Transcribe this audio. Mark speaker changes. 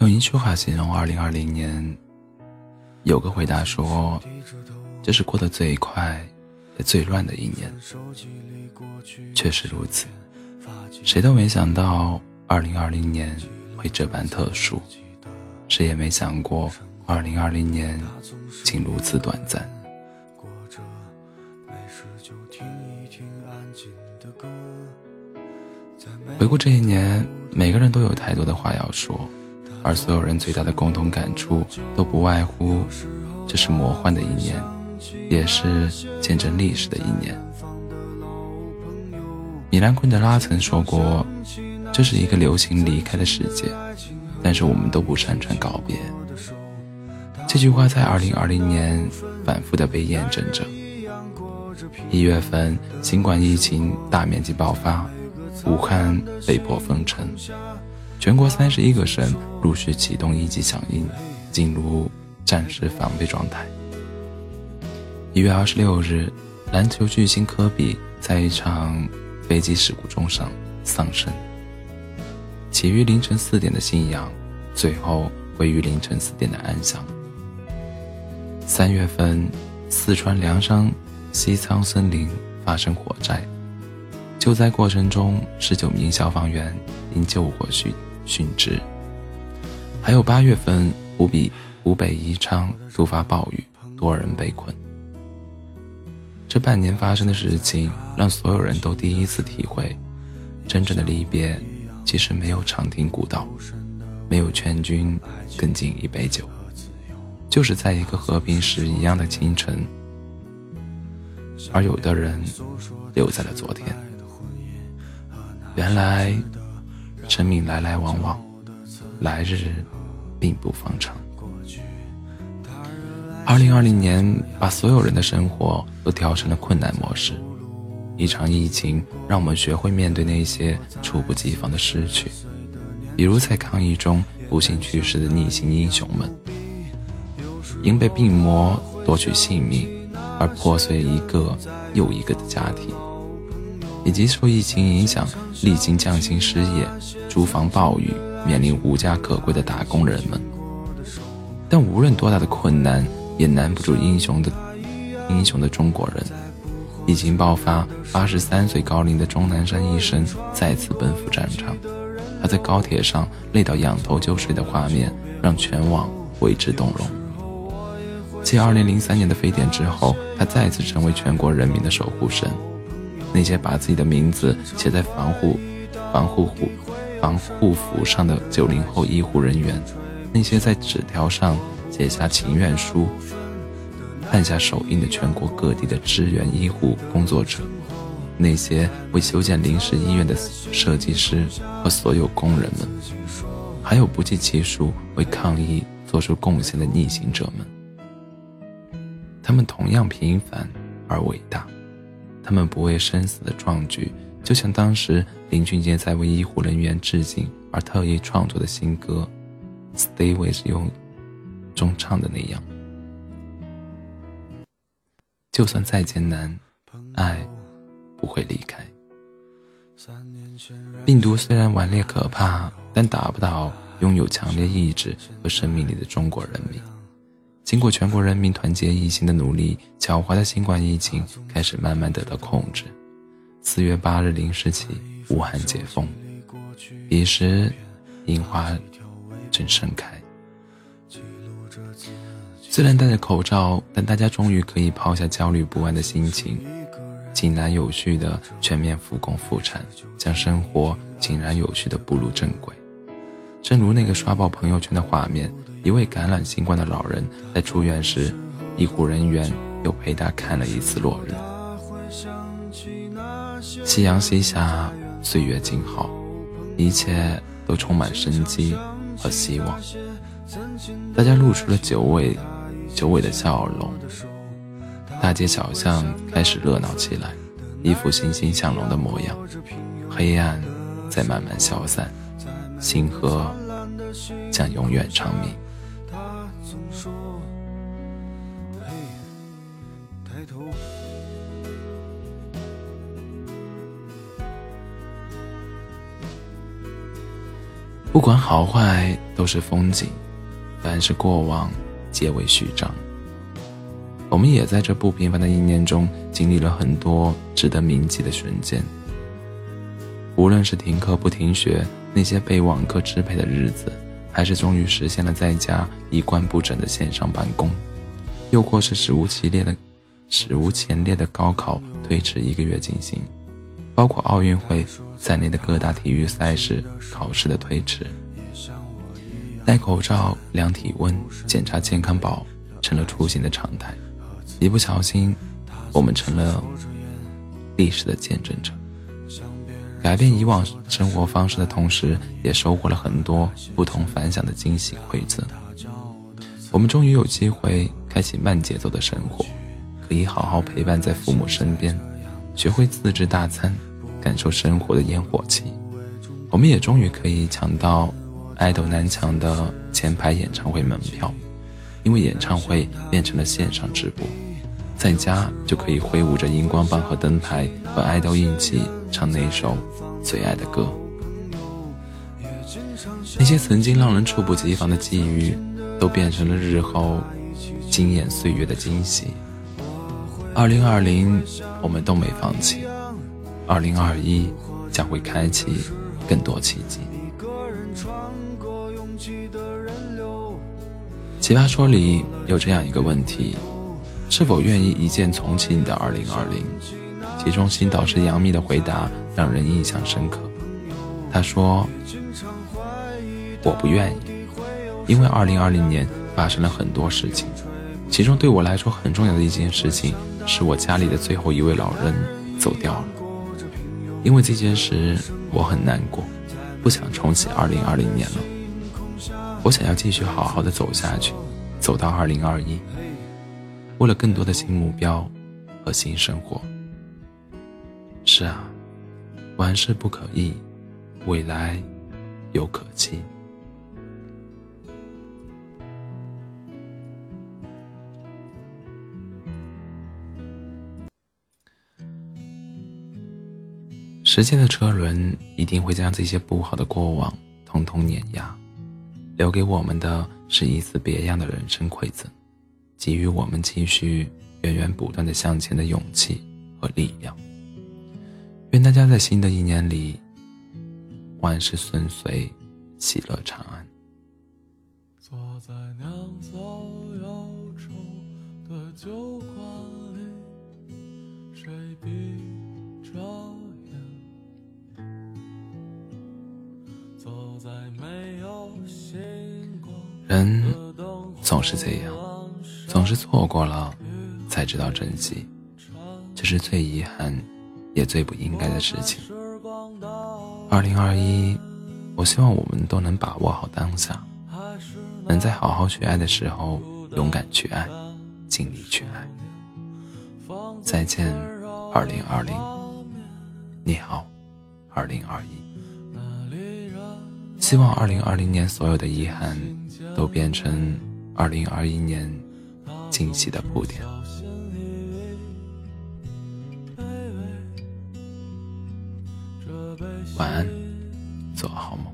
Speaker 1: 用一句话形容二零二零年，有个回答说：“这是过得最快也最乱的一年。”确实如此，谁都没想到二零二零年会这般特殊，谁也没想过二零二零年竟如此短暂。回顾这一年，每个人都有太多的话要说，而所有人最大的共同感触都不外乎：这是魔幻的一年，也是见证历史的一年。米兰昆德拉曾说过：“这是一个流行离开的世界，但是我们都不擅长告别。”这句话在2020年反复的被验证着。一月份，新冠疫情大面积爆发。武汉被迫封城，全国三十一个省陆续启动一级响应，进入战时防备状态。一月二十六日，篮球巨星科比在一场飞机事故中丧丧生。起于凌晨四点的信仰，最后归于凌晨四点的安详。三月份，四川凉山西仓森林发生火灾。救灾过程中，十九名消防员因救火殉殉职。还有八月份，湖北湖北宜昌突发暴雨，多人被困。这半年发生的事情，让所有人都第一次体会，真正的离别，其实没有长亭古道，没有劝君更尽一杯酒，就是在一个和平时一样的清晨。而有的人，留在了昨天。原来，生命来来往往，来日并不方长。二零二零年把所有人的生活都调成了困难模式。一场疫情让我们学会面对那些猝不及防的失去，比如在抗疫中不幸去世的逆行英雄们，因被病魔夺取性命而破碎一个又一个的家庭。以及受疫情影响，历经降薪失业、租房暴雨，面临无家可归的打工人们。但无论多大的困难，也难不住英雄的英雄的中国人。疫情爆发，八十三岁高龄的钟南山医生再次奔赴战场。他在高铁上累到仰头就睡的画面，让全网为之动容。继二零零三年的非典之后，他再次成为全国人民的守护神。那些把自己的名字写在防护、防护护、防护服上的九零后医护人员，那些在纸条上写下情愿书、按下手印的全国各地的支援医护工作者，那些为修建临时医院的设计师和所有工人们，还有不计其数为抗疫做出贡献的逆行者们，他们同样平凡而伟大。他们不畏生死的壮举，就像当时林俊杰在为医护人员致敬而特意创作的新歌《Stay with You》中唱的那样：“就算再艰难，爱不会离开。病毒虽然顽劣可怕，但打不倒拥有强烈意志和生命力的中国人民。”经过全国人民团结一心的努力，狡猾的新冠疫情开始慢慢得到控制。四月八日零时起，武汉解封。彼时，樱花正盛开。虽然戴着口罩，但大家终于可以抛下焦虑不安的心情，井然有序的全面复工复产，将生活井然有序的步入正轨。正如那个刷爆朋友圈的画面。一位感染新冠的老人在出院时，医护人员又陪他看了一次落日。夕阳西下，岁月静好，一切都充满生机和希望。大家露出了久违、久违的笑容，大街小巷开始热闹起来，一副欣欣向荣的模样。黑暗在慢慢消散，星河将永远长明。不管好坏都是风景，凡是过往皆为序章。我们也在这不平凡的一年中，经历了很多值得铭记的瞬间。无论是停课不停学，那些被网课支配的日子，还是终于实现了在家衣冠不整的线上办公，又或是史无前例的。史无前例的高考推迟一个月进行，包括奥运会在内的各大体育赛事考试的推迟，戴口罩、量体温、检查健康宝成了出行的常态。一不小心，我们成了历史的见证者。改变以往生活方式的同时，也收获了很多不同凡响的惊喜馈赠。我们终于有机会开启慢节奏的生活，可以好好陪伴在父母身边，学会自制大餐，感受生活的烟火气。我们也终于可以抢到爱豆难抢的前排演唱会门票，因为演唱会变成了线上直播，在家就可以挥舞着荧光棒和灯牌，和爱豆一起唱那首。最爱的歌，那些曾经让人猝不及防的际遇，都变成了日后惊艳岁月的惊喜。二零二零，我们都没放弃；二零二一，将会开启更多奇迹。奇葩说里有这样一个问题：是否愿意一键重启你的二零二零？其中新导师杨幂的回答让人印象深刻。他说：“我不愿意，因为2020年发生了很多事情，其中对我来说很重要的一件事情是我家里的最后一位老人走掉了。因为这件事我很难过，不想重启2020年了。我想要继续好好的走下去，走到2021，为了更多的新目标和新生活。”是啊，万事不可逆，未来有可期。时间的车轮一定会将这些不好的过往统统碾压，留给我们的是一次别样的人生馈赠，给予我们继续源源不断的向前的勇气和力量。愿大家在新的一年里万事顺遂，喜乐长安。坐在酿造忧愁的酒馆里，谁比着人总是这样，总是错过了才知道珍惜，这是最遗憾。也最不应该的事情。二零二一，我希望我们都能把握好当下，能在好好去爱的时候勇敢去爱，尽力去爱。再见，二零二零。你好，二零二一。希望二零二零年所有的遗憾都变成二零二一年惊喜的铺垫。晚安，做好梦。